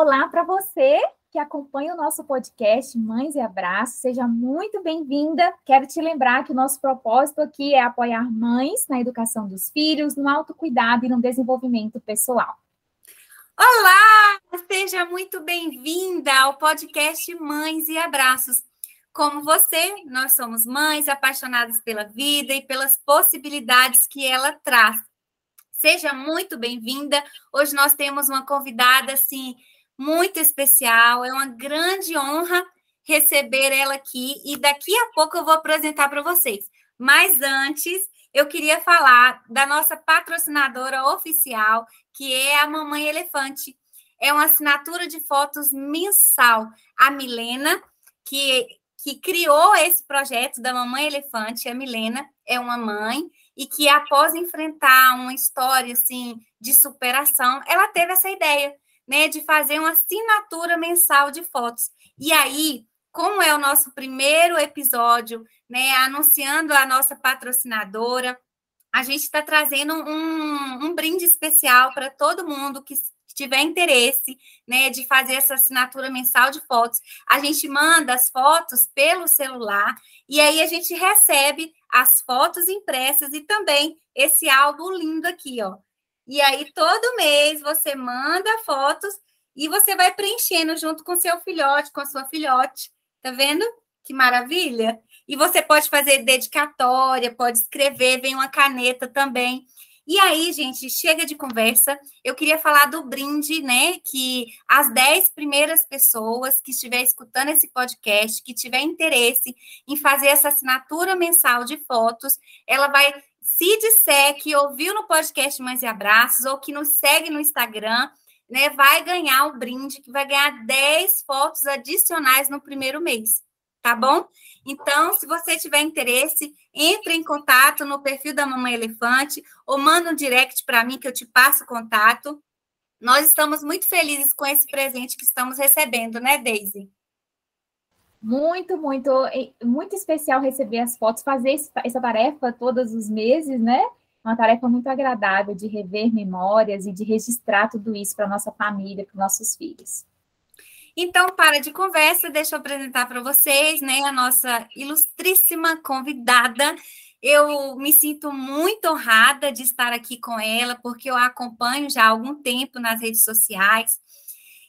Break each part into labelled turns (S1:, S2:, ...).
S1: Olá, para você que acompanha o nosso podcast Mães e Abraços. Seja muito bem-vinda. Quero te lembrar que o nosso propósito aqui é apoiar mães na educação dos filhos, no autocuidado e no desenvolvimento pessoal.
S2: Olá! Seja muito bem-vinda ao podcast Mães e Abraços. Como você, nós somos mães apaixonadas pela vida e pelas possibilidades que ela traz. Seja muito bem-vinda. Hoje nós temos uma convidada assim muito especial. É uma grande honra receber ela aqui e daqui a pouco eu vou apresentar para vocês. Mas antes, eu queria falar da nossa patrocinadora oficial, que é a Mamãe Elefante. É uma assinatura de fotos mensal. A Milena, que, que criou esse projeto da Mamãe Elefante, a Milena é uma mãe e que após enfrentar uma história assim de superação, ela teve essa ideia né, de fazer uma assinatura mensal de fotos. E aí, como é o nosso primeiro episódio, né, anunciando a nossa patrocinadora, a gente está trazendo um, um brinde especial para todo mundo que tiver interesse, né, de fazer essa assinatura mensal de fotos. A gente manda as fotos pelo celular e aí a gente recebe as fotos impressas e também esse álbum lindo aqui, ó. E aí, todo mês, você manda fotos e você vai preenchendo junto com seu filhote, com a sua filhote. Tá vendo? Que maravilha! E você pode fazer dedicatória, pode escrever, vem uma caneta também. E aí, gente, chega de conversa. Eu queria falar do brinde, né? Que as 10 primeiras pessoas que estiver escutando esse podcast, que tiver interesse em fazer essa assinatura mensal de fotos, ela vai se disser que ouviu no podcast Mães e Abraços ou que nos segue no Instagram, né, vai ganhar o um brinde, que vai ganhar 10 fotos adicionais no primeiro mês, tá bom? Então, se você tiver interesse, entre em contato no perfil da Mamãe Elefante ou manda um direct para mim que eu te passo o contato. Nós estamos muito felizes com esse presente que estamos recebendo, né, Daisy?
S1: Muito, muito, muito especial receber as fotos, fazer essa tarefa todos os meses, né? Uma tarefa muito agradável de rever memórias e de registrar tudo isso para nossa família, para nossos filhos.
S2: Então, para de conversa, deixa eu apresentar para vocês, né, a nossa ilustríssima convidada. Eu me sinto muito honrada de estar aqui com ela, porque eu a acompanho já há algum tempo nas redes sociais.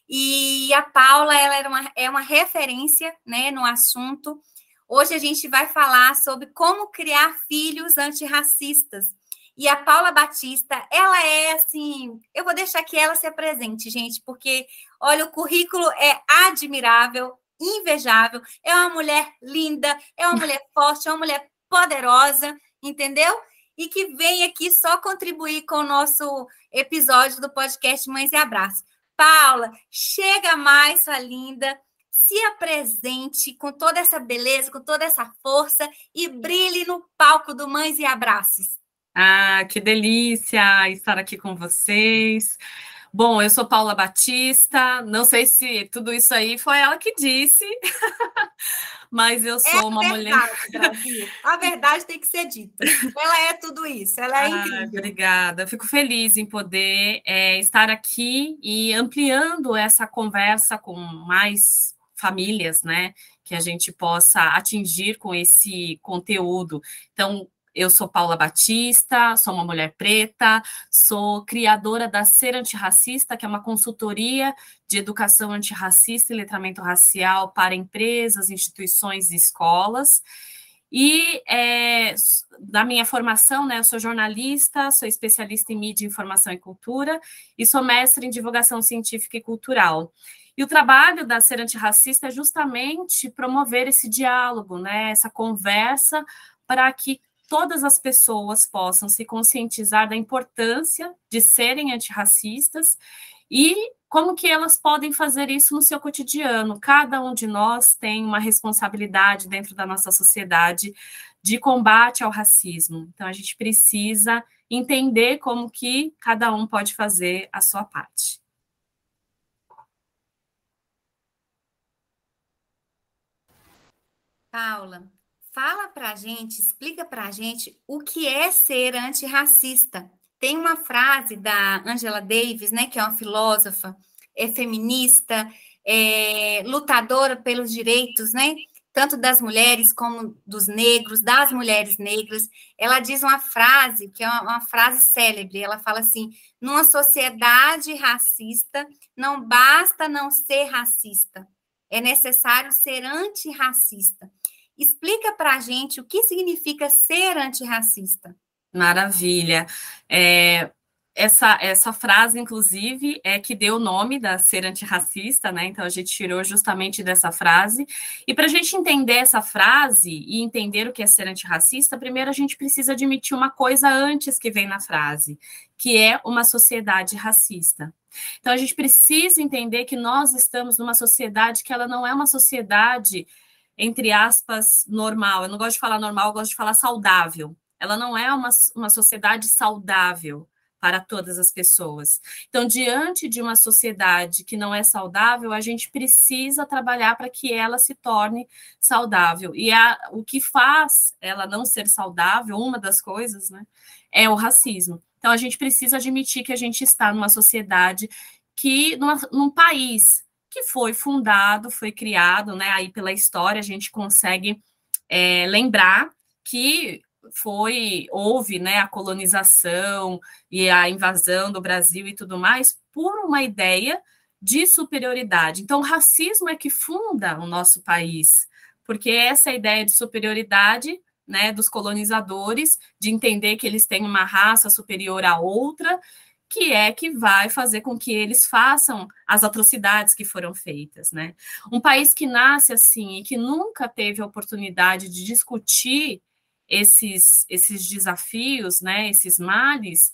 S2: E a Paula, ela era uma, é uma referência né, no assunto. Hoje a gente vai falar sobre como criar filhos antirracistas. E a Paula Batista, ela é assim, eu vou deixar que ela se apresente, gente, porque olha, o currículo é admirável, invejável, é uma mulher linda, é uma mulher forte, é uma mulher poderosa, entendeu? E que vem aqui só contribuir com o nosso episódio do podcast Mães e Abraço. Paula, chega mais, sua linda, se apresente com toda essa beleza, com toda essa força e brilhe no palco do Mães e Abraços.
S3: Ah, que delícia estar aqui com vocês. Bom, eu sou Paula Batista. Não sei se tudo isso aí foi ela que disse, mas eu sou é uma
S2: verdade, mulher. A verdade tem que ser dita. Ela é tudo isso, ela é ah, incrível.
S3: Obrigada. Eu fico feliz em poder é, estar aqui e ampliando essa conversa com mais famílias, né? Que a gente possa atingir com esse conteúdo. Então, eu sou Paula Batista, sou uma mulher preta, sou criadora da Ser Antirracista, que é uma consultoria de educação antirracista e letramento racial para empresas, instituições e escolas. E é, da minha formação, né, eu sou jornalista, sou especialista em mídia, informação e cultura e sou mestre em divulgação científica e cultural. E o trabalho da Ser Antirracista é justamente promover esse diálogo, né, essa conversa para que todas as pessoas possam se conscientizar da importância de serem antirracistas e como que elas podem fazer isso no seu cotidiano. Cada um de nós tem uma responsabilidade dentro da nossa sociedade de combate ao racismo. Então a gente precisa entender como que cada um pode fazer a sua parte.
S2: Paula, Fala para a gente, explica para a gente o que é ser antirracista. Tem uma frase da Angela Davis, né, que é uma filósofa, é feminista, é, lutadora pelos direitos, né? Tanto das mulheres como dos negros, das mulheres negras. Ela diz uma frase que é uma, uma frase célebre. Ela fala assim: numa sociedade racista, não basta não ser racista, é necessário ser antirracista. Explica para a gente o que significa ser antirracista.
S3: Maravilha. É, essa, essa frase, inclusive, é que deu o nome da ser antirracista, né? Então a gente tirou justamente dessa frase. E para a gente entender essa frase e entender o que é ser antirracista, primeiro a gente precisa admitir uma coisa antes que vem na frase, que é uma sociedade racista. Então a gente precisa entender que nós estamos numa sociedade que ela não é uma sociedade entre aspas normal. Eu não gosto de falar normal, eu gosto de falar saudável. Ela não é uma, uma sociedade saudável para todas as pessoas. Então, diante de uma sociedade que não é saudável, a gente precisa trabalhar para que ela se torne saudável. E a, o que faz ela não ser saudável, uma das coisas, né, é o racismo. Então, a gente precisa admitir que a gente está numa sociedade que, numa, num país que foi fundado, foi criado, né, aí pela história, a gente consegue é, lembrar que foi houve né, a colonização e a invasão do Brasil e tudo mais por uma ideia de superioridade. Então, o racismo é que funda o nosso país, porque essa ideia de superioridade né, dos colonizadores, de entender que eles têm uma raça superior à outra, que é que vai fazer com que eles façam as atrocidades que foram feitas, né? Um país que nasce assim e que nunca teve a oportunidade de discutir esses, esses desafios, né, esses males,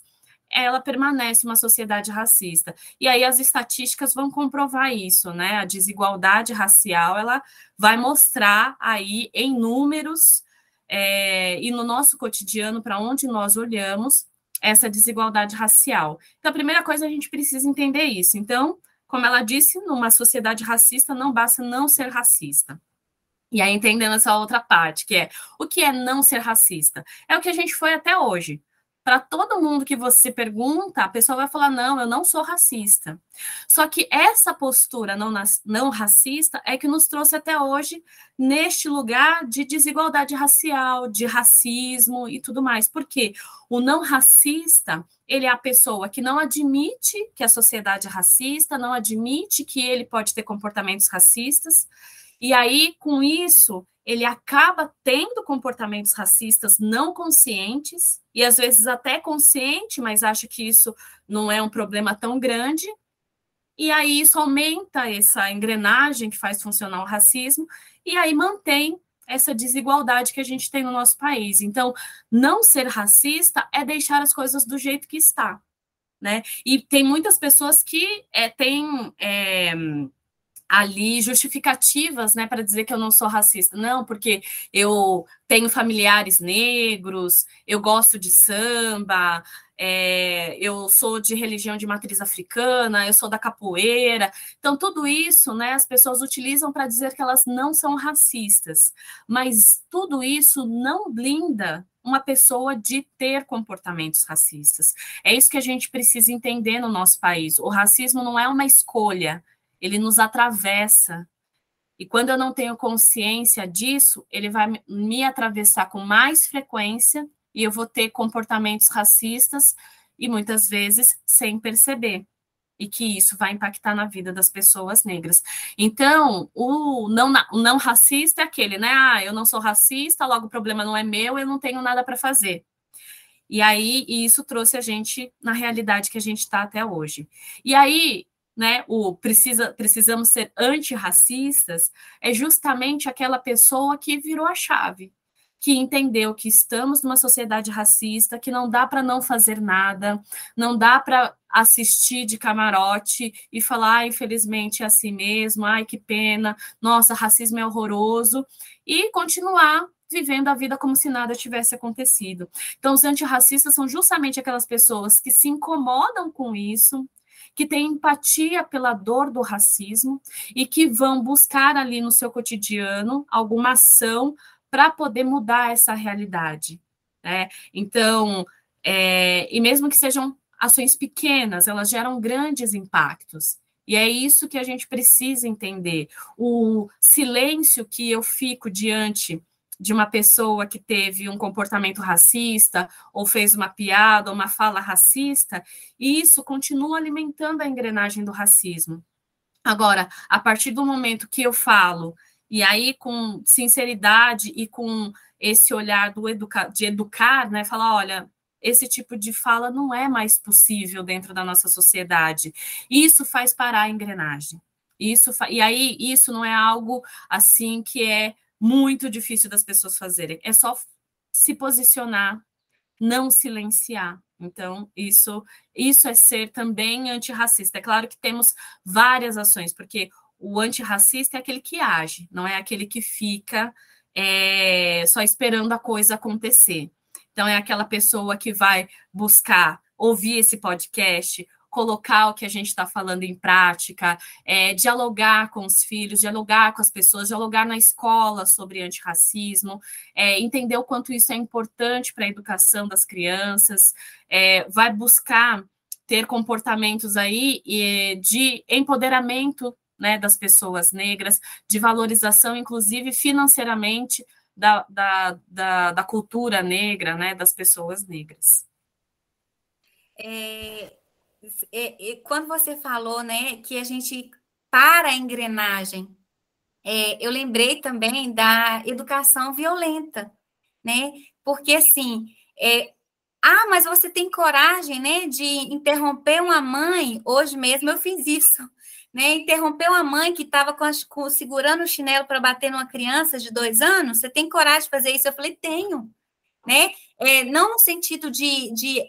S3: ela permanece uma sociedade racista. E aí as estatísticas vão comprovar isso, né? A desigualdade racial, ela vai mostrar aí em números é, e no nosso cotidiano, para onde nós olhamos, essa desigualdade racial. Então, a primeira coisa, a gente precisa entender isso. Então, como ela disse, numa sociedade racista, não basta não ser racista. E aí, entendendo essa outra parte, que é o que é não ser racista? É o que a gente foi até hoje. Para todo mundo que você pergunta, a pessoa vai falar: não, eu não sou racista. Só que essa postura não, não racista é que nos trouxe até hoje neste lugar de desigualdade racial, de racismo e tudo mais. Porque o não racista, ele é a pessoa que não admite que a sociedade é racista, não admite que ele pode ter comportamentos racistas e aí, com isso, ele acaba tendo comportamentos racistas não conscientes, e às vezes até consciente, mas acha que isso não é um problema tão grande. E aí isso aumenta essa engrenagem que faz funcionar o racismo, e aí mantém essa desigualdade que a gente tem no nosso país. Então, não ser racista é deixar as coisas do jeito que está. Né? E tem muitas pessoas que é, têm. É, ali justificativas, né, para dizer que eu não sou racista. Não, porque eu tenho familiares negros, eu gosto de samba, é, eu sou de religião de matriz africana, eu sou da capoeira. Então, tudo isso, né, as pessoas utilizam para dizer que elas não são racistas. Mas tudo isso não blinda uma pessoa de ter comportamentos racistas. É isso que a gente precisa entender no nosso país. O racismo não é uma escolha, ele nos atravessa. E quando eu não tenho consciência disso, ele vai me atravessar com mais frequência e eu vou ter comportamentos racistas e muitas vezes sem perceber. E que isso vai impactar na vida das pessoas negras. Então, o não, não racista é aquele, né? Ah, eu não sou racista, logo o problema não é meu, eu não tenho nada para fazer. E aí, isso trouxe a gente na realidade que a gente está até hoje. E aí, né, o precisa, precisamos ser antirracistas, é justamente aquela pessoa que virou a chave, que entendeu que estamos numa sociedade racista, que não dá para não fazer nada, não dá para assistir de camarote e falar, ah, infelizmente é assim mesmo, ai que pena, nossa, racismo é horroroso, e continuar vivendo a vida como se nada tivesse acontecido. Então, os antirracistas são justamente aquelas pessoas que se incomodam com isso, que têm empatia pela dor do racismo e que vão buscar ali no seu cotidiano alguma ação para poder mudar essa realidade. Né? Então, é, e mesmo que sejam ações pequenas, elas geram grandes impactos. E é isso que a gente precisa entender. O silêncio que eu fico diante de uma pessoa que teve um comportamento racista, ou fez uma piada, uma fala racista, e isso continua alimentando a engrenagem do racismo. Agora, a partir do momento que eu falo, e aí com sinceridade e com esse olhar do educa de educar, né, falar, olha, esse tipo de fala não é mais possível dentro da nossa sociedade. Isso faz parar a engrenagem. Isso e aí isso não é algo assim que é muito difícil das pessoas fazerem. É só se posicionar, não silenciar. Então, isso, isso é ser também antirracista. É claro que temos várias ações, porque o antirracista é aquele que age, não é aquele que fica é, só esperando a coisa acontecer. Então, é aquela pessoa que vai buscar ouvir esse podcast, colocar o que a gente está falando em prática, é, dialogar com os filhos, dialogar com as pessoas, dialogar na escola sobre antirracismo, é, entender o quanto isso é importante para a educação das crianças, é, vai buscar ter comportamentos aí de empoderamento né, das pessoas negras, de valorização, inclusive financeiramente, da, da, da, da cultura negra, né, das pessoas negras.
S2: É, quando você falou, né, que a gente para a engrenagem, é, eu lembrei também da educação violenta, né? Porque assim, é, ah, mas você tem coragem, né, de interromper uma mãe? Hoje mesmo eu fiz isso, né? Interromper uma mãe que estava segurando o chinelo para bater numa criança de dois anos. Você tem coragem de fazer isso? Eu falei, tenho, né? É, não no sentido de, de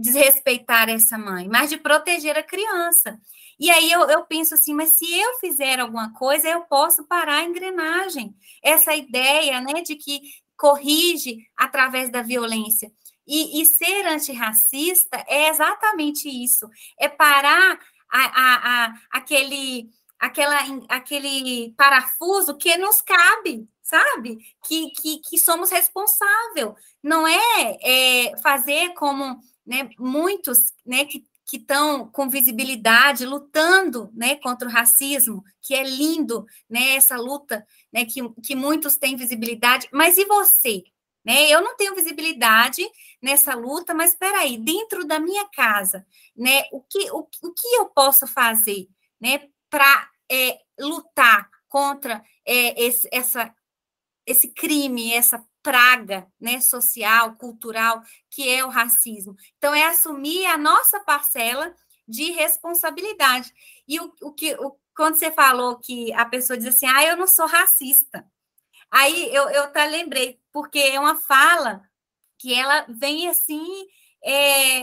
S2: desrespeitar essa mãe, mas de proteger a criança. E aí eu, eu, penso assim, mas se eu fizer alguma coisa, eu posso parar a engrenagem. Essa ideia né, de que corrige através da violência. E, e ser antirracista é exatamente isso: é parar a, a, a, aquele, aquela, aquele parafuso que nos cabe, sabe? Que, que, que somos responsáveis. Não é, é fazer como né, muitos né, que que estão com visibilidade, lutando né, contra o racismo, que é lindo, né, essa luta, né, que, que muitos têm visibilidade, mas e você? Né? Eu não tenho visibilidade nessa luta, mas espera aí, dentro da minha casa, né, o, que, o, o que eu posso fazer né, para é, lutar contra é, esse, essa, esse crime, essa praga né, social, cultural, que é o racismo. Então, é assumir a nossa parcela de responsabilidade. E o, o que o, quando você falou que a pessoa diz assim, ah, eu não sou racista. Aí eu, eu até lembrei, porque é uma fala que ela vem assim, é,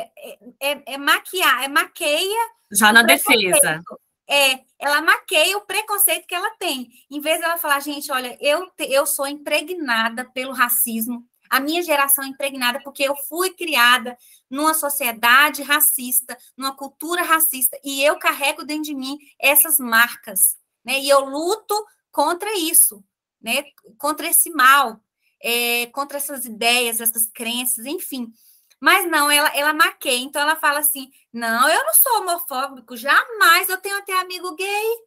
S2: é, é maquiar, é maqueia.
S3: Já na defesa.
S2: É, ela maqueia o preconceito que ela tem. Em vez dela falar, gente, olha, eu, eu sou impregnada pelo racismo, a minha geração é impregnada porque eu fui criada numa sociedade racista, numa cultura racista, e eu carrego dentro de mim essas marcas, né? E eu luto contra isso, né? Contra esse mal, é, contra essas ideias, essas crenças, enfim. Mas não, ela, ela maqueia, então ela fala assim: não, eu não sou homofóbico, jamais, eu tenho até amigo gay,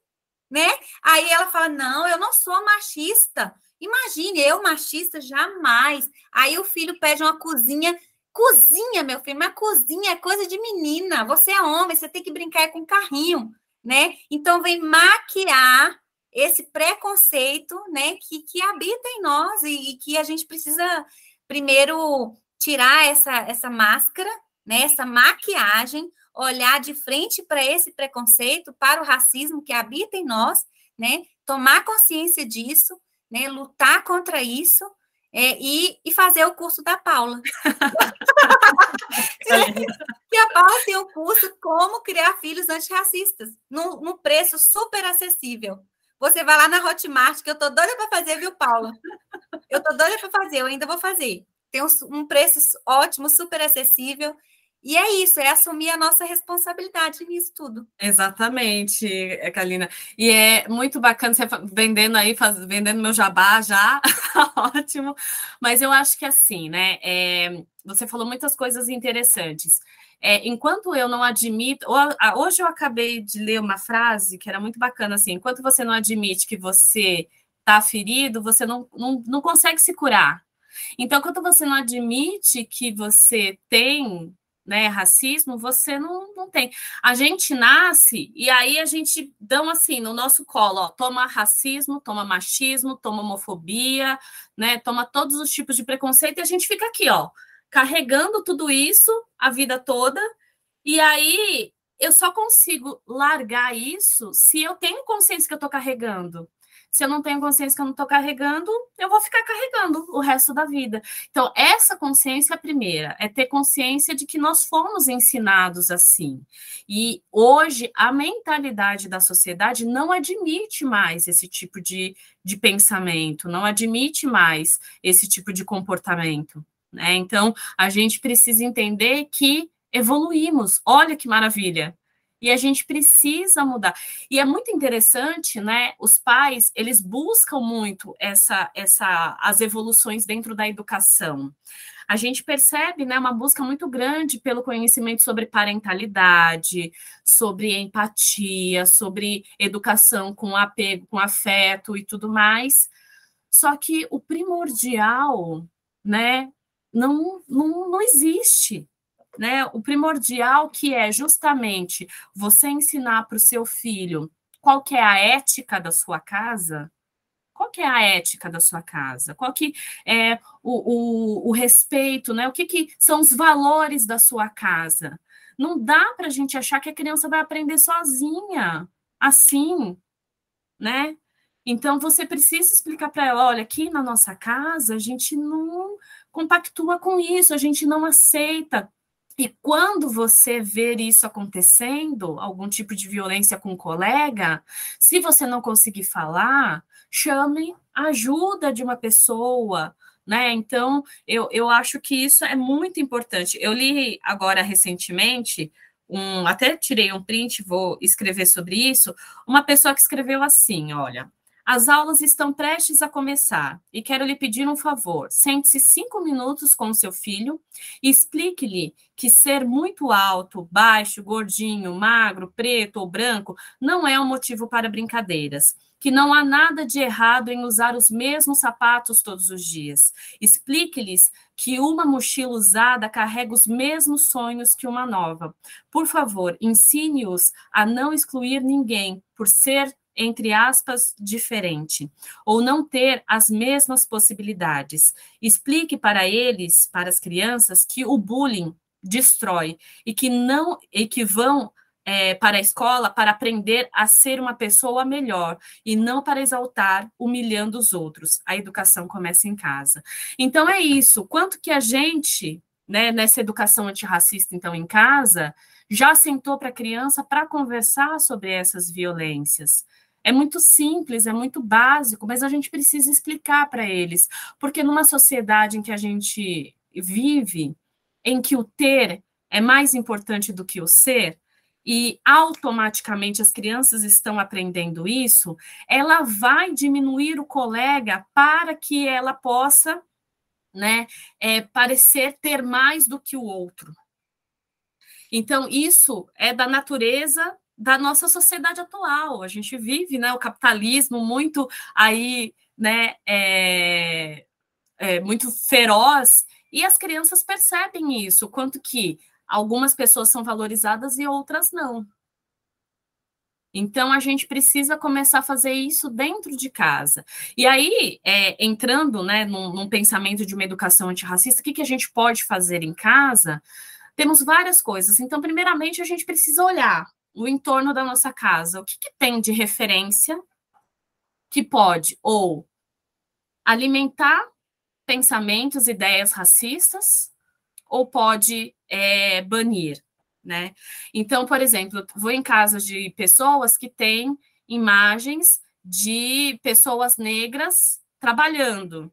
S2: né? Aí ela fala: não, eu não sou machista. Imagine, eu machista, jamais. Aí o filho pede uma cozinha. Cozinha, meu filho, mas cozinha é coisa de menina. Você é homem, você tem que brincar com carrinho, né? Então vem maquiar esse preconceito, né, que, que habita em nós e, e que a gente precisa primeiro tirar essa, essa máscara, né, essa maquiagem, olhar de frente para esse preconceito, para o racismo que habita em nós, né, tomar consciência disso, né, lutar contra isso é, e, e fazer o curso da Paula. e a Paula tem o curso Como Criar Filhos Antirracistas, num, num preço super acessível. Você vai lá na Hotmart, que eu tô doida para fazer, viu, Paula? Eu tô doida para fazer, eu ainda vou fazer. Tem um, preço ótimo, super acessível. E é isso, é assumir a nossa responsabilidade nisso tudo.
S3: Exatamente, Kalina. E é muito bacana você vendendo aí, faz, vendendo meu jabá já, ótimo. Mas eu acho que assim, né? É, você falou muitas coisas interessantes. É, enquanto eu não admito, hoje eu acabei de ler uma frase que era muito bacana assim: enquanto você não admite que você está ferido, você não, não, não consegue se curar. Então, quando você não admite que você tem né, racismo, você não, não tem. A gente nasce e aí a gente dão assim no nosso colo, ó, toma racismo, toma machismo, toma homofobia, né, toma todos os tipos de preconceito e a gente fica aqui, ó, carregando tudo isso a vida toda. E aí eu só consigo largar isso se eu tenho consciência que eu tô carregando. Se eu não tenho consciência que eu não estou carregando, eu vou ficar carregando o resto da vida. Então, essa consciência é a primeira, é ter consciência de que nós fomos ensinados assim. E hoje a mentalidade da sociedade não admite mais esse tipo de, de pensamento, não admite mais esse tipo de comportamento. Né? Então, a gente precisa entender que evoluímos. Olha que maravilha! E a gente precisa mudar. E é muito interessante, né? Os pais, eles buscam muito essa, essa as evoluções dentro da educação. A gente percebe, né, uma busca muito grande pelo conhecimento sobre parentalidade, sobre empatia, sobre educação com apego, com afeto e tudo mais. Só que o primordial, né, não, não, não existe né? O primordial que é justamente você ensinar para o seu filho qual que é a ética da sua casa, qual que é a ética da sua casa? Qual que é o, o, o respeito, né? O que, que são os valores da sua casa? Não dá para a gente achar que a criança vai aprender sozinha, assim, né? Então você precisa explicar para ela, olha, aqui na nossa casa a gente não compactua com isso, a gente não aceita e quando você ver isso acontecendo, algum tipo de violência com um colega, se você não conseguir falar, chame ajuda de uma pessoa, né? Então, eu, eu acho que isso é muito importante. Eu li agora recentemente, um, até tirei um print, vou escrever sobre isso, uma pessoa que escreveu assim: olha. As aulas estão prestes a começar e quero lhe pedir um favor. Sente-se cinco minutos com seu filho e explique-lhe que ser muito alto, baixo, gordinho, magro, preto ou branco não é um motivo para brincadeiras. Que não há nada de errado em usar os mesmos sapatos todos os dias. Explique-lhes que uma mochila usada carrega os mesmos sonhos que uma nova. Por favor, ensine-os a não excluir ninguém por ser entre aspas, diferente, ou não ter as mesmas possibilidades. Explique para eles, para as crianças, que o bullying destrói e que não e que vão é, para a escola para aprender a ser uma pessoa melhor e não para exaltar, humilhando os outros. A educação começa em casa. Então é isso. Quanto que a gente, né, nessa educação antirracista, então em casa, já sentou para a criança para conversar sobre essas violências? É muito simples, é muito básico, mas a gente precisa explicar para eles, porque numa sociedade em que a gente vive, em que o ter é mais importante do que o ser, e automaticamente as crianças estão aprendendo isso, ela vai diminuir o colega para que ela possa né, é, parecer ter mais do que o outro. Então, isso é da natureza da nossa sociedade atual. A gente vive, né, o capitalismo muito aí, né, é, é, muito feroz, e as crianças percebem isso, quanto que algumas pessoas são valorizadas e outras não. Então a gente precisa começar a fazer isso dentro de casa. E aí, é, entrando né, num, num, pensamento de uma educação antirracista, o que, que a gente pode fazer em casa? Temos várias coisas. Então, primeiramente, a gente precisa olhar o entorno da nossa casa, o que, que tem de referência que pode ou alimentar pensamentos, ideias racistas, ou pode é, banir, né? Então, por exemplo, vou em casa de pessoas que têm imagens de pessoas negras trabalhando.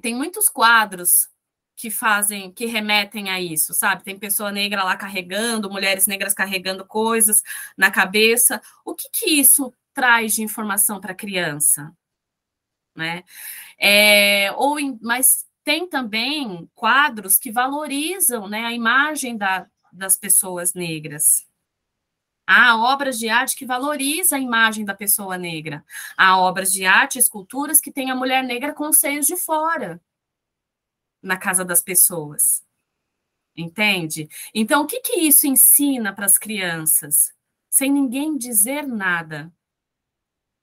S3: Tem muitos quadros que fazem, que remetem a isso, sabe? Tem pessoa negra lá carregando, mulheres negras carregando coisas na cabeça. O que, que isso traz de informação para a criança? Né? É, ou em, mas tem também quadros que valorizam né, a imagem da, das pessoas negras. Há obras de arte que valorizam a imagem da pessoa negra. Há obras de arte, esculturas que têm a mulher negra com os seios de fora na casa das pessoas. Entende? Então, o que, que isso ensina para as crianças? Sem ninguém dizer nada.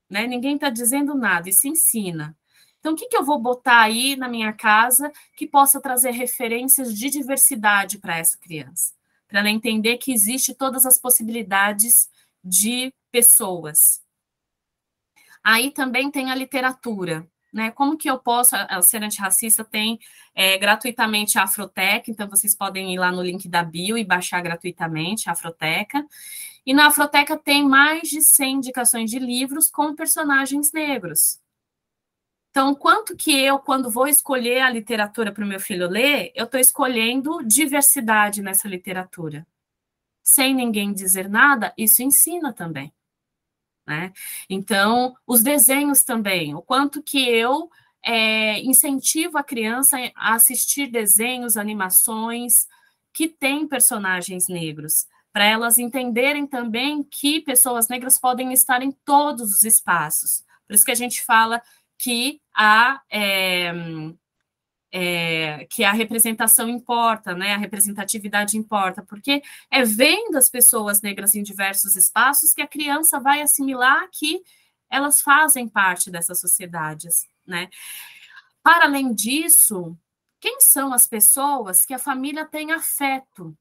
S3: Né? Ninguém está dizendo nada, se ensina. Então, o que, que eu vou botar aí na minha casa que possa trazer referências de diversidade para essa criança? Para ela entender que existe todas as possibilidades de pessoas. Aí também tem a literatura. Né? Como que eu posso, Ser Antirracista tem é, gratuitamente a Afroteca, então vocês podem ir lá no link da bio e baixar gratuitamente a Afroteca. E na Afroteca tem mais de 100 indicações de livros com personagens negros. Então, quanto que eu, quando vou escolher a literatura para o meu filho ler, eu estou escolhendo diversidade nessa literatura. Sem ninguém dizer nada, isso ensina também. Né? Então, os desenhos também, o quanto que eu é, incentivo a criança a assistir desenhos, animações que têm personagens negros, para elas entenderem também que pessoas negras podem estar em todos os espaços. Por isso que a gente fala que a é, é, que a representação importa, né? A representatividade importa, porque é vendo as pessoas negras em diversos espaços que a criança vai assimilar que elas fazem parte dessas sociedades, né? Para além disso, quem são as pessoas que a família tem afeto?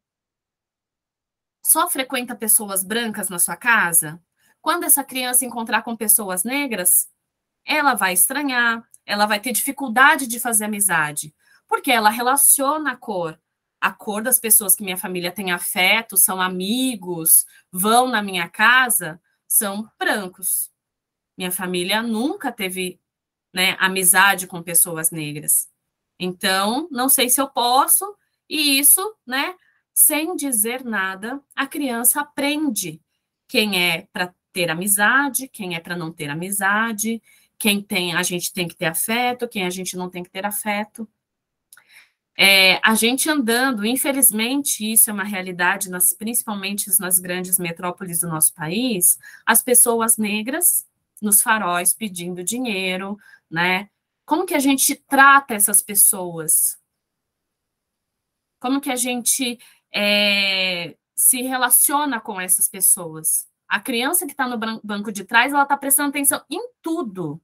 S3: Só frequenta pessoas brancas na sua casa? Quando essa criança encontrar com pessoas negras, ela vai estranhar, ela vai ter dificuldade de fazer amizade, porque ela relaciona a cor. A cor das pessoas que minha família tem afeto, são amigos, vão na minha casa, são brancos. Minha família nunca teve né, amizade com pessoas negras. Então, não sei se eu posso, e isso, né, sem dizer nada, a criança aprende quem é para ter amizade, quem é para não ter amizade, quem tem, a gente tem que ter afeto, quem a gente não tem que ter afeto. É, a gente andando, infelizmente, isso é uma realidade, nas, principalmente nas grandes metrópoles do nosso país, as pessoas negras nos faróis pedindo dinheiro, né? Como que a gente trata essas pessoas? Como que a gente é, se relaciona com essas pessoas? A criança que está no banco de trás, ela está prestando atenção em tudo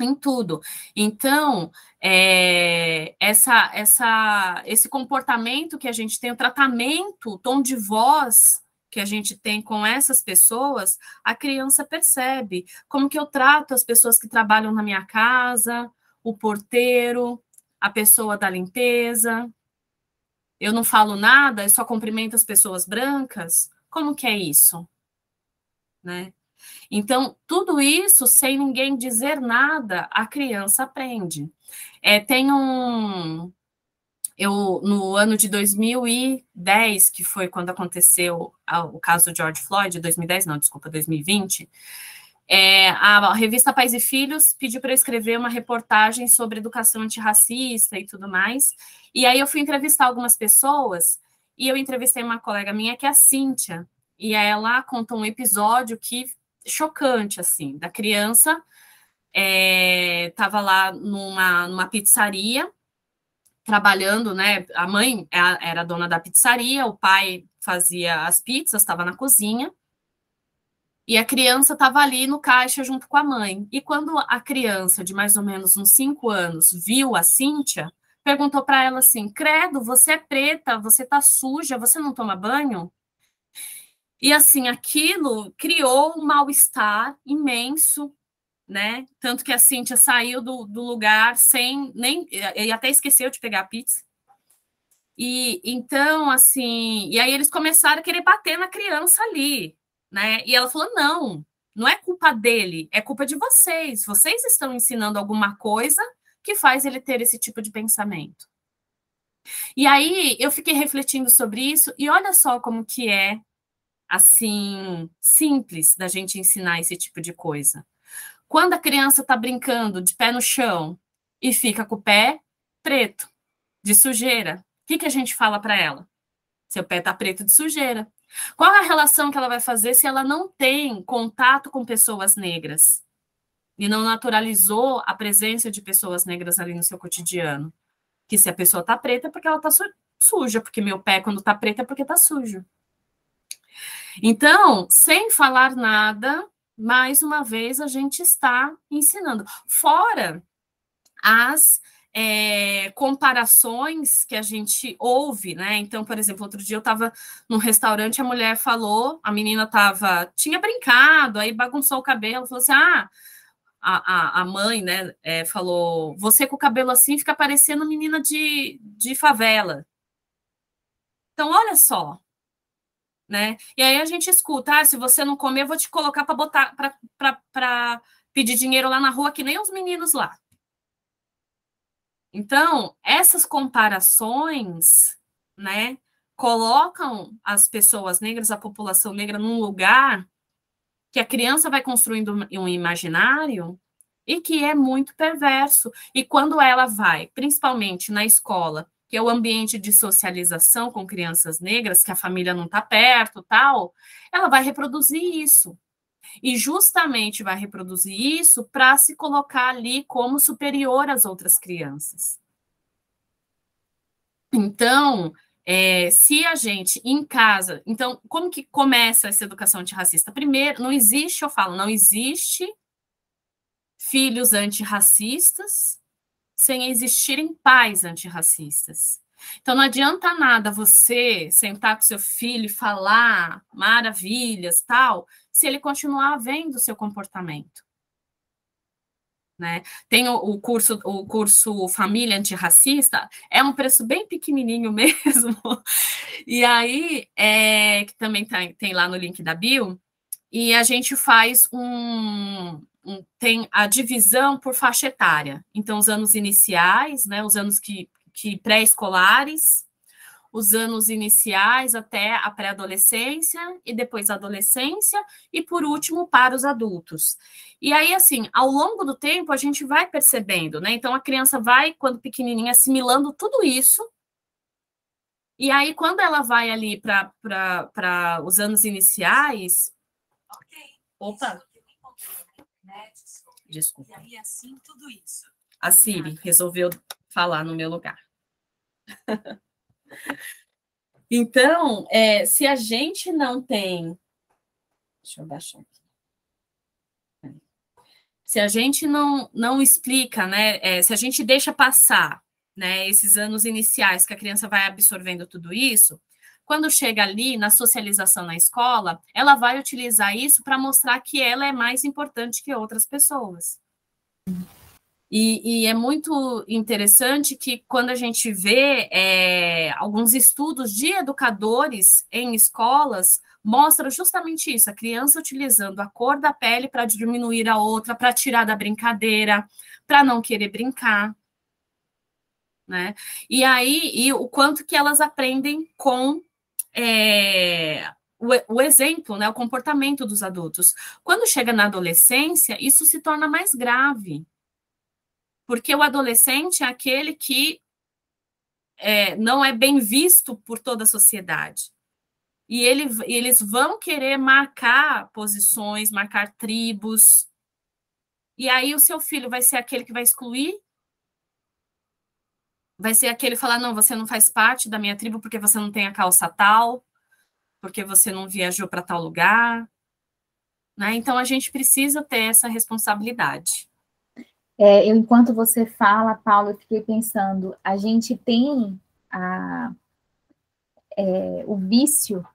S3: em tudo. Então, é, essa, essa, esse comportamento que a gente tem, o tratamento, o tom de voz que a gente tem com essas pessoas, a criança percebe. Como que eu trato as pessoas que trabalham na minha casa, o porteiro, a pessoa da limpeza. Eu não falo nada, eu só cumprimento as pessoas brancas. Como que é isso? Né? Então, tudo isso, sem ninguém dizer nada, a criança aprende. É, tem um. Eu, no ano de 2010, que foi quando aconteceu o caso George Floyd, 2010, não, desculpa, 2020, é, a revista Pais e Filhos pediu para eu escrever uma reportagem sobre educação antirracista e tudo mais. E aí eu fui entrevistar algumas pessoas, e eu entrevistei uma colega minha que é a Cíntia, e ela contou um episódio que chocante, assim, da criança estava é, lá numa, numa pizzaria, trabalhando, né? A mãe é era dona da pizzaria, o pai fazia as pizzas, estava na cozinha, e a criança estava ali no caixa junto com a mãe. E quando a criança, de mais ou menos uns cinco anos, viu a Cíntia, perguntou para ela assim: Credo, você é preta, você tá suja, você não toma banho? E assim, aquilo criou um mal-estar imenso, né? Tanto que a Cíntia saiu do, do lugar sem nem. E até esqueceu de pegar a pizza. E então, assim, e aí eles começaram a querer bater na criança ali, né? E ela falou: não, não é culpa dele, é culpa de vocês. Vocês estão ensinando alguma coisa que faz ele ter esse tipo de pensamento. E aí eu fiquei refletindo sobre isso e olha só como que é assim simples da gente ensinar esse tipo de coisa. Quando a criança está brincando de pé no chão e fica com o pé preto, de sujeira, o que, que a gente fala para ela? Seu pé está preto de sujeira. Qual a relação que ela vai fazer se ela não tem contato com pessoas negras e não naturalizou a presença de pessoas negras ali no seu cotidiano? Que se a pessoa está preta é porque ela está suja, porque meu pé, quando está preto, é porque está sujo. Então, sem falar nada, mais uma vez a gente está ensinando. Fora as é, comparações que a gente ouve, né? Então, por exemplo, outro dia eu estava num restaurante, a mulher falou, a menina tava, tinha brincado, aí bagunçou o cabelo, falou assim: ah, a, a, a mãe, né, é, falou: você com o cabelo assim fica parecendo menina de, de favela. Então, olha só, né? E aí a gente escuta, ah, se você não comer, eu vou te colocar para botar para pedir dinheiro lá na rua, que nem os meninos lá. Então, essas comparações, né, colocam as pessoas negras, a população negra, num lugar que a criança vai construindo um imaginário e que é muito perverso. E quando ela vai, principalmente na escola, que é o ambiente de socialização com crianças negras, que a família não está perto, tal, ela vai reproduzir isso. E justamente vai reproduzir isso para se colocar ali como superior às outras crianças. Então, é, se a gente em casa, então, como que começa essa educação antirracista? Primeiro, não existe, eu falo, não existe filhos antirracistas sem existirem pais antirracistas. Então não adianta nada você sentar com seu filho e falar maravilhas, tal, se ele continuar vendo o seu comportamento. Né? Tem o, o, curso, o curso Família Antirracista, é um preço bem pequenininho mesmo. E aí, é, que também tá, tem lá no link da Bio, e a gente faz um, um, tem a divisão por faixa etária. Então, os anos iniciais, né, os anos que, que pré-escolares, os anos iniciais até a pré-adolescência e depois a adolescência e por último para os adultos. E aí assim, ao longo do tempo a gente vai percebendo, né? Então a criança vai quando pequenininha assimilando tudo isso. E aí quando ela vai ali para os anos iniciais, opa, Desculpa. E aí, assim, tudo isso. A Siri resolveu falar no meu lugar. então, é, se a gente não tem. Deixa eu baixar aqui. Se a gente não, não explica, né? É, se a gente deixa passar né, esses anos iniciais que a criança vai absorvendo tudo isso, quando chega ali na socialização na escola, ela vai utilizar isso para mostrar que ela é mais importante que outras pessoas. E, e, é muito interessante que quando a gente vê é, alguns estudos de educadores em escolas, mostra justamente isso: a criança utilizando a cor da pele para diminuir a outra, para tirar da brincadeira, para não querer brincar. Né? E aí, e o quanto que elas aprendem com é, o, o, exemplo, né, o comportamento dos adultos. Quando chega na adolescência, isso se torna mais grave. Porque o adolescente é aquele que é, não é bem visto por toda a sociedade. E ele, eles vão querer marcar posições, marcar tribos. E aí o seu filho vai ser aquele que vai excluir vai ser aquele falar: não, você não faz parte da minha tribo porque você não tem a calça tal, porque você não viajou para tal lugar. Né? Então a gente precisa ter essa responsabilidade.
S1: É, enquanto você fala, Paulo, eu fiquei pensando, a gente tem a, é, o vício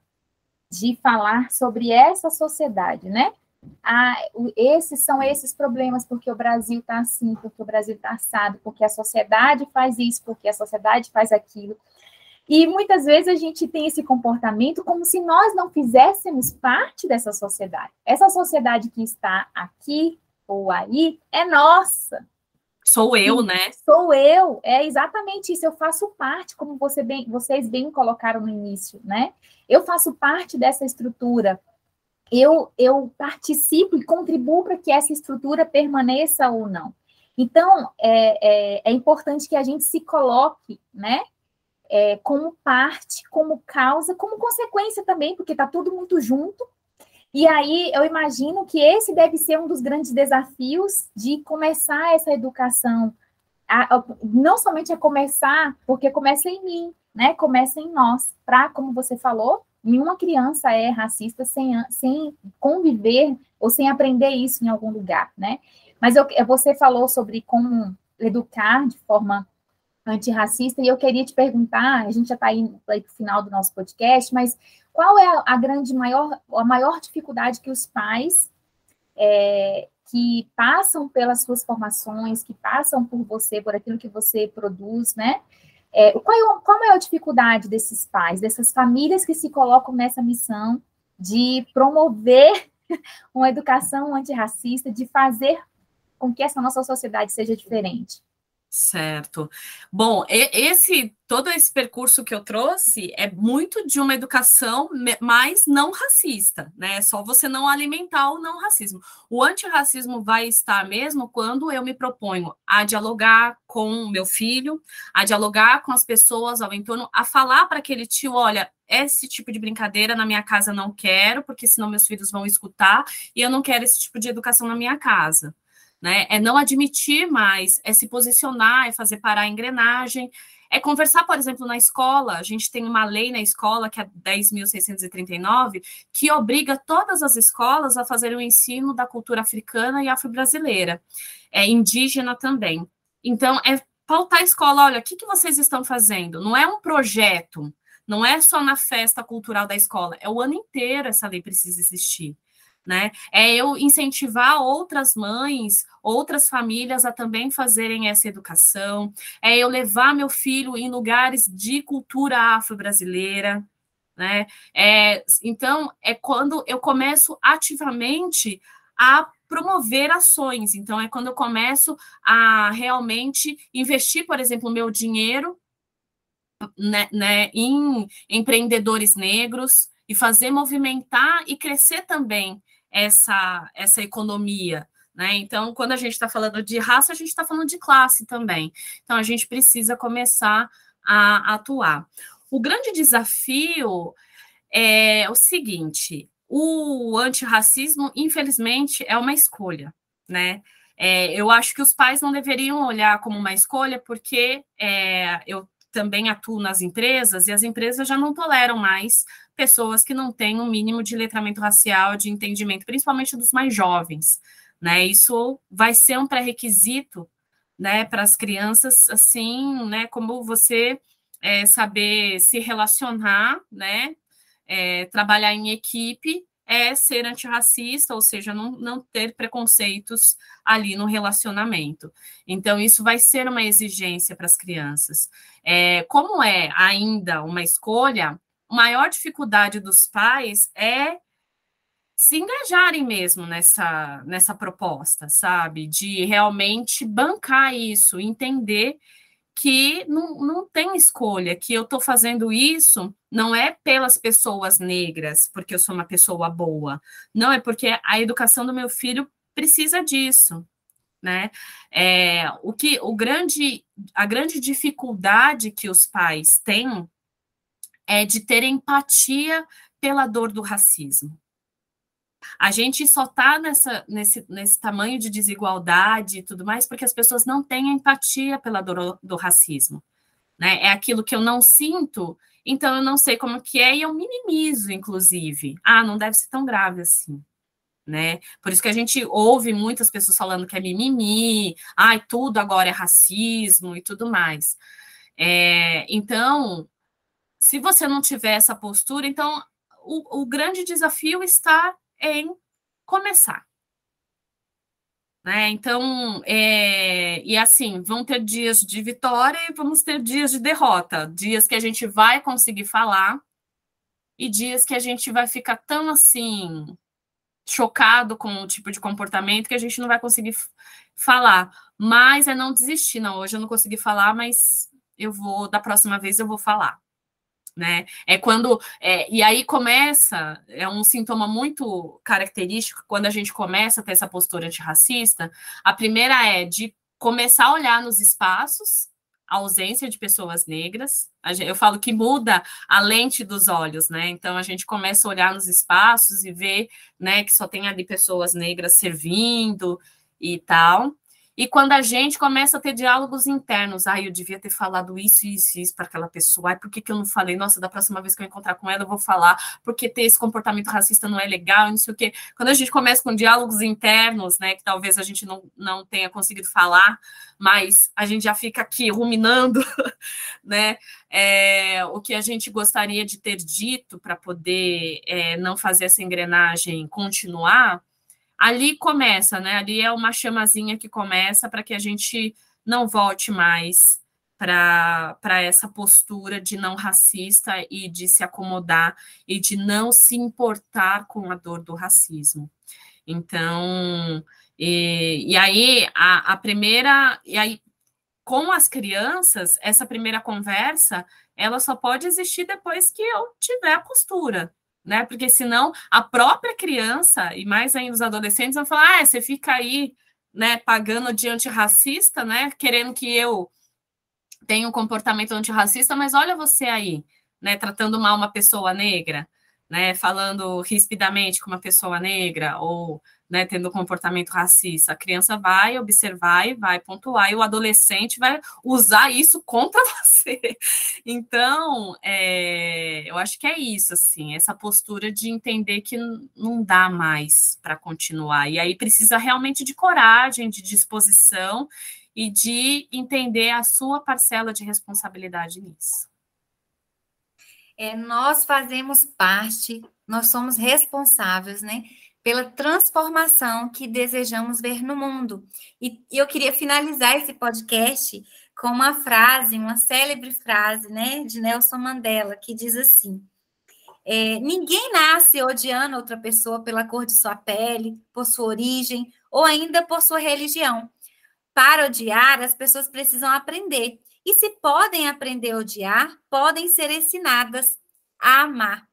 S1: de falar sobre essa sociedade, né? Ah, esses são esses problemas porque o Brasil está assim, porque o Brasil está assado, porque a sociedade faz isso, porque a sociedade faz aquilo. E muitas vezes a gente tem esse comportamento como se nós não fizéssemos parte dessa sociedade. Essa sociedade que está aqui ou aí é nossa.
S3: Sou eu, né?
S1: Sou eu, é exatamente isso. Eu faço parte, como você bem, vocês bem colocaram no início, né? Eu faço parte dessa estrutura. Eu, eu participo e contribuo para que essa estrutura permaneça ou não. Então, é, é, é importante que a gente se coloque, né? É, como parte, como causa, como consequência também, porque está tudo muito junto, e aí eu imagino que esse deve ser um dos grandes desafios de começar essa educação, a, a, não somente a começar, porque começa em mim, né? Começa em nós. Para, como você falou, nenhuma criança é racista sem, sem conviver ou sem aprender isso em algum lugar, né? Mas eu, você falou sobre como educar de forma antirracista, e eu queria te perguntar, a gente já está indo para o final do nosso podcast, mas qual é a grande maior, a maior dificuldade que os pais é, que passam pelas suas formações, que passam por você, por aquilo que você produz, né? É, qual, é, qual é a dificuldade desses pais, dessas famílias que se colocam nessa missão de promover uma educação antirracista, de fazer com que essa nossa sociedade seja diferente?
S3: Certo. Bom, esse todo esse percurso que eu trouxe é muito de uma educação mais não racista, né? É só você não alimentar o não racismo. O antirracismo vai estar mesmo quando eu me proponho a dialogar com meu filho, a dialogar com as pessoas ao entorno, a falar para aquele tio, olha, esse tipo de brincadeira na minha casa não quero, porque senão meus filhos vão escutar, e eu não quero esse tipo de educação na minha casa né? É não admitir mais, é se posicionar, é fazer parar a engrenagem, é conversar, por exemplo, na escola. A gente tem uma lei na escola, que é 10.639, que obriga todas as escolas a fazer o ensino da cultura africana e afro-brasileira, é indígena também. Então, é pautar a escola, olha, o que, que vocês estão fazendo? Não é um projeto, não é só na festa cultural da escola, é o ano inteiro essa lei precisa existir né? É eu incentivar outras mães, outras famílias a também fazerem essa educação, é eu levar meu filho em lugares de cultura afro-brasileira, né? É, então, é quando eu começo ativamente a promover ações. Então, é quando eu começo a realmente investir, por exemplo, meu dinheiro né, né, em empreendedores negros e fazer movimentar e crescer também essa, essa economia. Né? Então, quando a gente está falando de raça, a gente está falando de classe também. Então, a gente precisa começar a atuar. O grande desafio é o seguinte: o antirracismo, infelizmente, é uma escolha, né? É, eu acho que os pais não deveriam olhar como uma escolha, porque é, eu também atuo nas empresas e as empresas já não toleram mais pessoas que não têm um mínimo de letramento racial, de entendimento, principalmente dos mais jovens, né? Isso vai ser um pré-requisito, né, para as crianças, assim, né, como você é, saber se relacionar, né, é, trabalhar em equipe, é ser antirracista, ou seja, não, não ter preconceitos ali no relacionamento. Então, isso vai ser uma exigência para as crianças. É, como é ainda uma escolha, a maior dificuldade dos pais é se engajarem mesmo nessa, nessa proposta, sabe? De realmente bancar isso, entender que não, não tem escolha, que eu estou fazendo isso não é pelas pessoas negras, porque eu sou uma pessoa boa, não é porque a educação do meu filho precisa disso, né? É, o que o grande a grande dificuldade que os pais têm é de ter empatia pela dor do racismo. A gente só está nesse, nesse tamanho de desigualdade e tudo mais porque as pessoas não têm empatia pela dor do racismo. Né? É aquilo que eu não sinto, então eu não sei como que é e eu minimizo, inclusive. Ah, não deve ser tão grave assim. Né? Por isso que a gente ouve muitas pessoas falando que é mimimi, ai, tudo agora é racismo e tudo mais. É, então, se você não tiver essa postura, então o, o grande desafio está em começar. Né? Então, é, e assim, vão ter dias de vitória e vamos ter dias de derrota, dias que a gente vai conseguir falar e dias que a gente vai ficar tão assim chocado com o tipo de comportamento que a gente não vai conseguir falar. Mas é não desistir, não. Hoje eu não consegui falar, mas eu vou, da próxima vez eu vou falar. Né? É quando. É, e aí começa, é um sintoma muito característico quando a gente começa a ter essa postura antirracista. A primeira é de começar a olhar nos espaços a ausência de pessoas negras. Eu falo que muda a lente dos olhos, né? Então a gente começa a olhar nos espaços e ver, né, que só tem ali pessoas negras servindo e tal. E quando a gente começa a ter diálogos internos, ah, eu devia ter falado isso, isso, isso para aquela pessoa, ai, por que, que eu não falei? Nossa, da próxima vez que eu encontrar com ela, eu vou falar, porque ter esse comportamento racista não é legal, não sei o quê. Quando a gente começa com diálogos internos, né, que talvez a gente não, não tenha conseguido falar, mas a gente já fica aqui ruminando, né, é, o que a gente gostaria de ter dito para poder é, não fazer essa engrenagem continuar, ali começa, né? Ali é uma chamazinha que começa para que a gente não volte mais para essa postura de não racista e de se acomodar e de não se importar com a dor do racismo. Então, e, e aí a, a primeira, e aí com as crianças, essa primeira conversa, ela só pode existir depois que eu tiver a postura, né? Porque senão a própria criança, e mais ainda os adolescentes, vão falar: ah, você fica aí, né, pagando de antirracista, né? Querendo que eu tenha um comportamento antirracista, mas olha você aí, né, tratando mal uma pessoa negra, né? Falando rispidamente com uma pessoa negra, ou né, tendo comportamento racista. A criança vai observar e vai pontuar, e o adolescente vai usar isso contra você. Então, é, eu acho que é isso, assim, essa postura de entender que não dá mais para continuar. E aí precisa realmente de coragem, de disposição e de entender a sua parcela de responsabilidade nisso.
S2: É, nós fazemos parte, nós somos responsáveis, né? Pela transformação que desejamos ver no mundo. E eu queria finalizar esse podcast com uma frase, uma célebre frase, né, de Nelson Mandela, que diz assim: é, ninguém nasce odiando outra pessoa pela cor de sua pele, por sua origem ou ainda por sua religião. Para odiar, as pessoas precisam aprender. E se podem aprender a odiar, podem ser ensinadas a amar.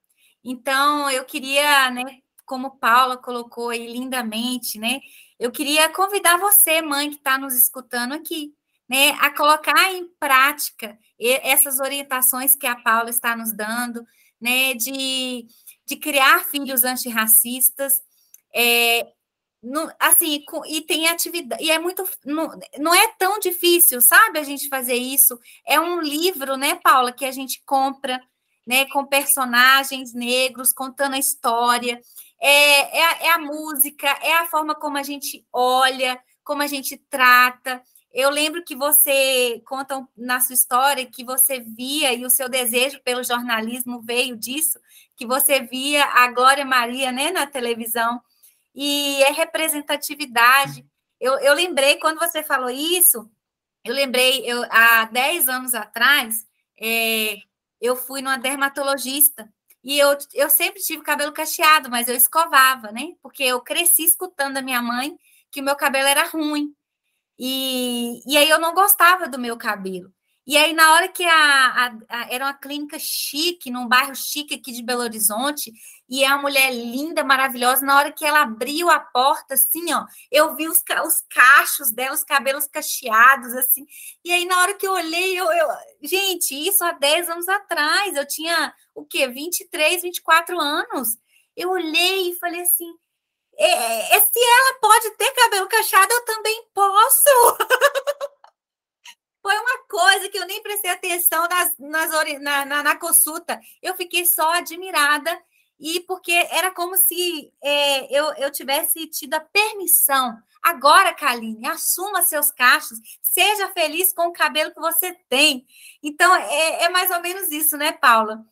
S2: Então, eu queria né, como Paula colocou aí lindamente, né? Eu queria convidar você, mãe, que está nos escutando aqui, né, a colocar em prática essas orientações que a Paula está nos dando, né, de, de criar filhos antirracistas, é, no, assim, com, e tem atividade, e é muito, não, não é tão difícil, sabe, a gente fazer isso, é um livro, né, Paula, que a gente compra, né, com personagens negros, contando a história, é, é, a, é a música, é a forma como a gente olha, como a gente trata. Eu lembro que você conta na sua história que você via e o seu desejo pelo jornalismo veio disso, que você via a Glória Maria né, na televisão, e é representatividade. Eu, eu lembrei, quando você falou isso, eu lembrei, eu, há 10 anos atrás, é, eu fui numa dermatologista e eu, eu sempre tive cabelo cacheado, mas eu escovava, né? Porque eu cresci escutando a minha mãe que o meu cabelo era ruim. E, e aí eu não gostava do meu cabelo. E aí, na hora que a, a, a, era uma clínica chique, num bairro chique aqui de Belo Horizonte, e é uma mulher linda, maravilhosa, na hora que ela abriu a porta, assim, ó, eu vi os, os cachos dela, os cabelos cacheados, assim. E aí, na hora que eu olhei, eu, eu gente, isso há 10 anos atrás, eu tinha o quê? 23, 24 anos. Eu olhei e falei assim: é, é, se ela pode ter cabelo cacheado, eu também posso. Foi uma coisa que eu nem prestei atenção nas, nas, na, na, na, consulta. Eu fiquei só admirada, e porque era como se é, eu, eu tivesse tido a permissão. Agora, Kaline, assuma seus cachos, seja feliz com o cabelo que você tem. Então, é, é mais ou menos isso, né, Paula?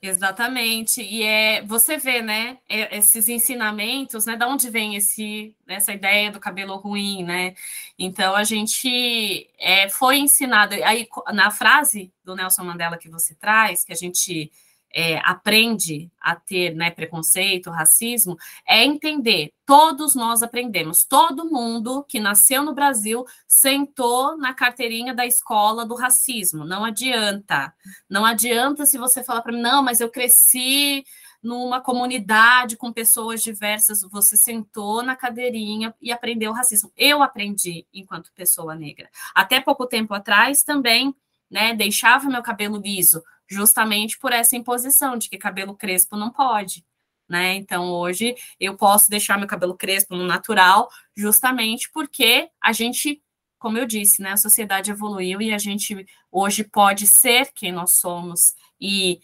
S3: Exatamente. E é, você vê, né, esses ensinamentos, né, da onde vem esse, essa ideia do cabelo ruim, né? Então a gente é, foi ensinado aí na frase do Nelson Mandela que você traz, que a gente é, aprende a ter né, preconceito, racismo, é entender. Todos nós aprendemos. Todo mundo que nasceu no Brasil sentou na carteirinha da escola do racismo. Não adianta. Não adianta se você falar para mim, não, mas eu cresci numa comunidade com pessoas diversas, você sentou na cadeirinha e aprendeu racismo. Eu aprendi enquanto pessoa negra. Até pouco tempo atrás também, né, deixava meu cabelo liso, justamente por essa imposição de que cabelo crespo não pode. Né? Então, hoje eu posso deixar meu cabelo crespo no natural, justamente porque a gente, como eu disse, né, a sociedade evoluiu e a gente hoje pode ser quem nós somos e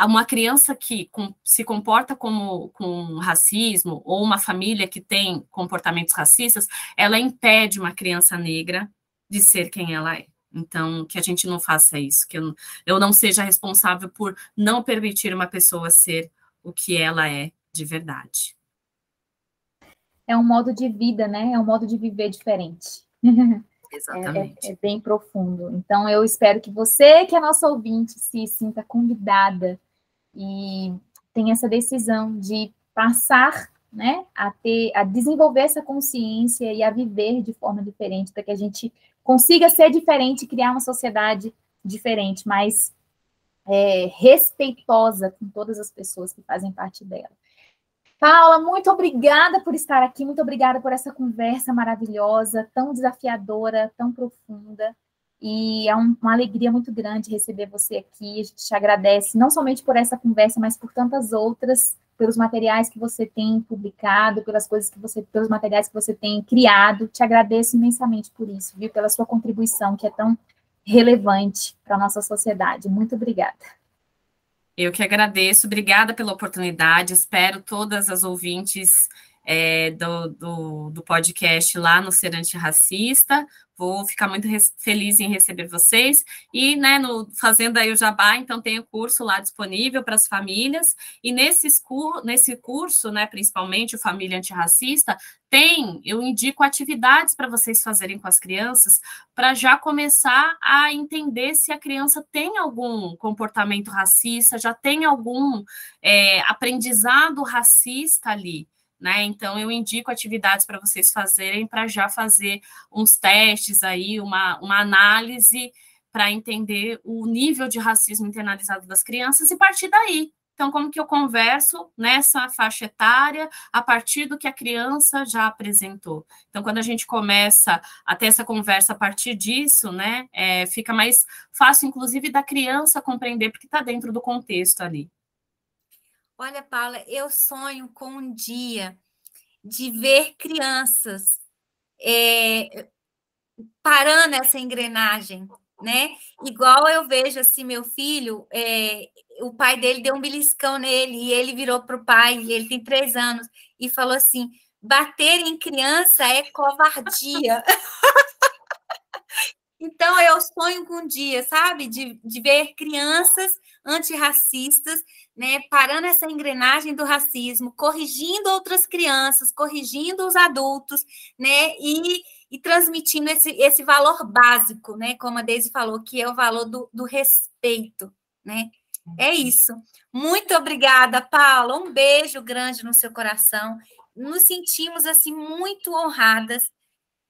S3: uma criança que com, se comporta como com racismo ou uma família que tem comportamentos racistas, ela impede uma criança negra de ser quem ela é. Então, que a gente não faça isso, que eu, eu não seja responsável por não permitir uma pessoa ser o que ela é de verdade.
S1: É um modo de vida, né? É um modo de viver diferente.
S3: Exatamente.
S1: É, é, é, bem profundo. Então, eu espero que você, que é nosso ouvinte, se sinta convidada e tenha essa decisão de passar né, a ter, a desenvolver essa consciência e a viver de forma diferente, para que a gente consiga ser diferente e criar uma sociedade diferente, mais é, respeitosa com todas as pessoas que fazem parte dela. Paula, muito obrigada por estar aqui, muito obrigada por essa conversa maravilhosa, tão desafiadora, tão profunda. E é um, uma alegria muito grande receber você aqui. A gente te agradece não somente por essa conversa, mas por tantas outras, pelos materiais que você tem publicado, pelas coisas que você, pelos materiais que você tem criado. Te agradeço imensamente por isso, viu? Pela sua contribuição, que é tão relevante para a nossa sociedade. Muito obrigada.
S3: Eu que agradeço, obrigada pela oportunidade. Espero todas as ouvintes é, do, do, do, podcast lá no Ser Antirracista. Vou ficar muito feliz em receber vocês. E, né, no, fazendo aí o jabá, então tem o curso lá disponível para as famílias. E nesse, nesse curso, né, principalmente o Família Antirracista, tem, eu indico atividades para vocês fazerem com as crianças, para já começar a entender se a criança tem algum comportamento racista, já tem algum é, aprendizado racista ali né? Então eu indico atividades para vocês fazerem para já fazer uns testes aí, uma, uma análise para entender o nível de racismo internalizado das crianças e partir daí. Então, como que eu converso nessa faixa etária a partir do que a criança já apresentou? Então, quando a gente começa a ter essa conversa a partir disso, né, é, fica mais fácil, inclusive, da criança compreender, porque está dentro do contexto ali.
S2: Olha, Paula, eu sonho com um dia de ver crianças é, parando essa engrenagem, né? Igual eu vejo assim, meu filho, é, o pai dele deu um beliscão nele e ele virou para o pai, ele tem três anos, e falou assim: bater em criança é covardia. então eu sonho com um dia, sabe, de, de ver crianças antirracistas né, parando essa engrenagem do racismo, corrigindo outras crianças, corrigindo os adultos, né, e, e transmitindo esse, esse valor básico, né, como a Deise falou, que é o valor do, do respeito, né. É isso. Muito obrigada, Paula. Um beijo grande no seu coração. Nos sentimos assim muito honradas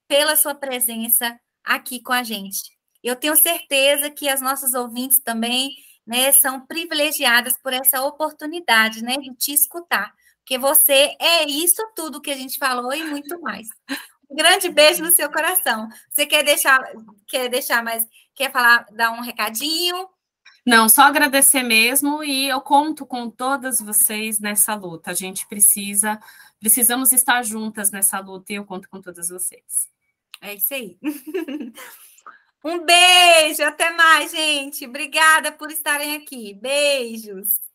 S2: pela sua presença aqui com a gente. Eu tenho certeza que as nossas ouvintes também né, são privilegiadas por essa oportunidade, né, de te escutar, porque você é isso tudo que a gente falou e muito mais. Um grande beijo no seu coração. Você quer deixar, quer deixar mais, quer falar, dar um recadinho?
S3: Não, só agradecer mesmo e eu conto com todas vocês nessa luta. A gente precisa, precisamos estar juntas nessa luta e eu conto com todas vocês.
S2: É isso aí. Um beijo, até mais, gente. Obrigada por estarem aqui. Beijos.